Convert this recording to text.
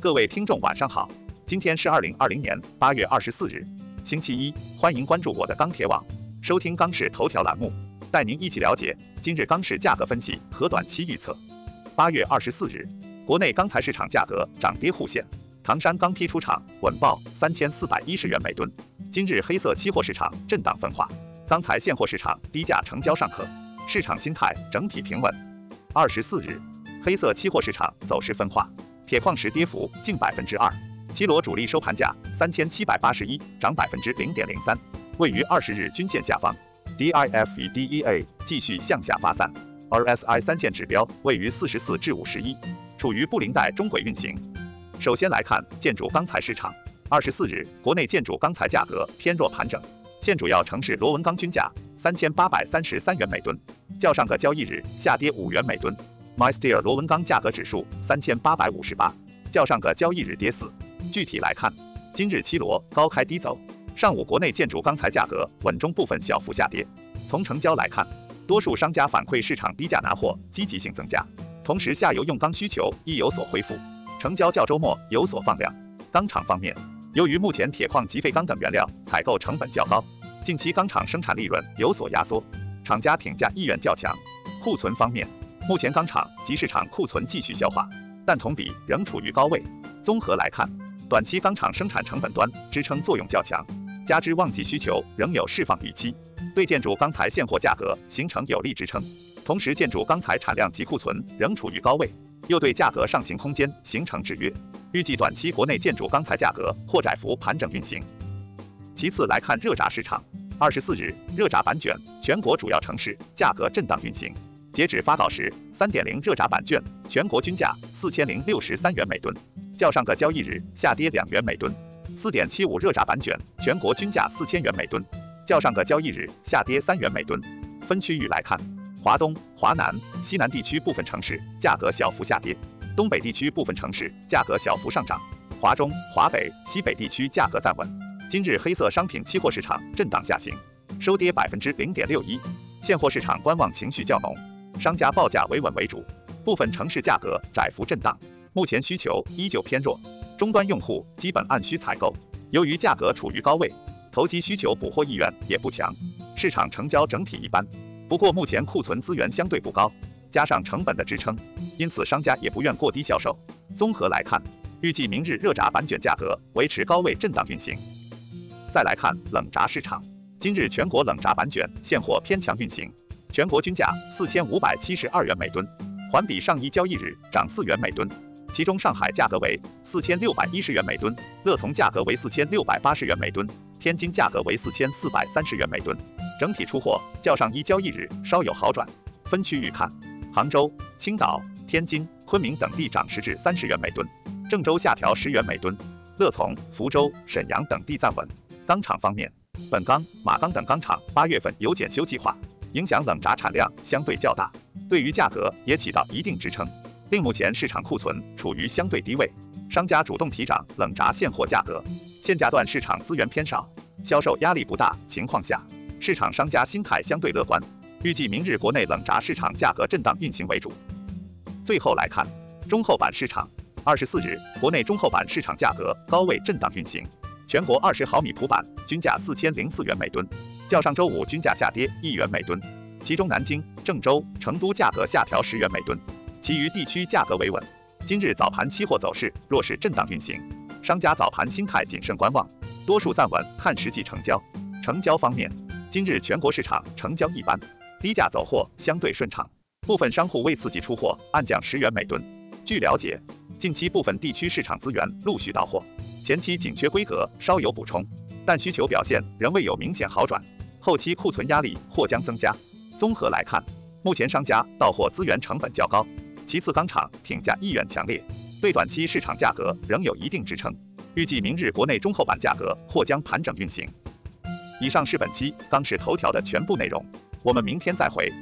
各位听众晚上好，今天是二零二零年八月二十四日，星期一，欢迎关注我的钢铁网，收听钢市头条栏目，带您一起了解今日钢市价格分析和短期预测。八月二十四日，国内钢材市场价格涨跌互现，唐山钢坯出厂稳报三千四百一十元每吨。今日黑色期货市场震荡分化，钢材现货市场低价成交尚可，市场心态整体平稳。二十四日，黑色期货市场走势分化，铁矿石跌幅近百分之二，七螺主力收盘价三千七百八十一，涨百分之零点零三，位于二十日均线下方。DIF 与 DEA 继续向下发散，RSI 三线指标位于四十四至五十一，处于布林带中轨运行。首先来看建筑钢材市场。二十四日，国内建筑钢材价格偏弱盘整，现主要城市螺纹钢均价三千八百三十三元每吨，较上个交易日下跌五元每吨。MySteel 螺纹钢价格指数三千八百五十八，较上个交易日跌四。具体来看，今日七螺高开低走，上午国内建筑钢材价格稳中部分小幅下跌。从成交来看，多数商家反馈市场低价拿货积极性增加，同时下游用钢需求亦有所恢复，成交较周末有所放量。钢厂方面。由于目前铁矿及废钢等原料采购成本较高，近期钢厂生产利润有所压缩，厂家挺价意愿较强。库存方面，目前钢厂及市场库存继续消化，但同比仍处于高位。综合来看，短期钢厂生产成本端支撑作用较强，加之旺季需求仍有释放预期，对建筑钢材现货价格形成有力支撑。同时，建筑钢材产量及库存仍处于高位，又对价格上行空间形成制约。预计短期国内建筑钢材价格或窄幅盘整运行。其次来看热轧市场，二十四日热轧板卷全国主要城市价格震荡运行。截止发稿时，三点零热轧板卷全国均价四千零六十三元每吨，较上个交易日下跌两元每吨。四点七五热轧板卷全国均价四千元每吨，较上个交易日下跌三元每吨。分区域来看，华东、华南、西南地区部分城市价格小幅下跌。东北地区部分城市价格小幅上涨，华中、华北、西北地区价格暂稳。今日黑色商品期货市场震荡下行，收跌百分之零点六一。现货市场观望情绪较浓，商家报价维稳为主，部分城市价格窄幅震荡。目前需求依旧偏弱，终端用户基本按需采购。由于价格处于高位，投机需求补货意愿也不强，市场成交整体一般。不过目前库存资源相对不高。加上成本的支撑，因此商家也不愿过低销售。综合来看，预计明日热轧板卷价格维持高位震荡运行。再来看冷轧市场，今日全国冷轧板卷现货偏强运行，全国均价四千五百七十二元每吨，环比上一交易日涨四元每吨。其中上海价格为四千六百一十元每吨，乐从价格为四千六百八十元每吨，天津价格为四千四百三十元每吨。整体出货较上一交易日稍有好转。分区域看。杭州、青岛、天津、昆明等地涨十至三十元每吨，郑州下调十元每吨，乐从、福州、沈阳等地暂稳。钢厂方面，本钢、马钢等钢厂八月份有检修计划，影响冷轧产量相对较大，对于价格也起到一定支撑。另目前市场库存处于相对低位，商家主动提涨冷轧现货价格，现价段市场资源偏少，销售压力不大情况下，市场商家心态相对乐观。预计明日国内冷轧市场价格震荡运行为主。最后来看中厚板市场，二十四日国内中厚板市场价格高位震荡运行，全国二十毫米普板均价四千零四元每吨，较上周五均价下跌一元每吨。其中南京、郑州、成都价格下调十元每吨，其余地区价格维稳。今日早盘期货走势弱势震荡运行，商家早盘心态谨慎观望，多数暂稳看实际成交。成交方面，今日全国市场成交一般。低价走货相对顺畅，部分商户为刺激出货，暗降十元每吨。据了解，近期部分地区市场资源陆续到货，前期紧缺规格稍有补充，但需求表现仍未有明显好转，后期库存压力或将增加。综合来看，目前商家到货资源成本较高，其次钢厂挺价意愿强烈，对短期市场价格仍有一定支撑。预计明日国内中厚板价格或将盘整运行。以上是本期钢市头条的全部内容。我们明天再会。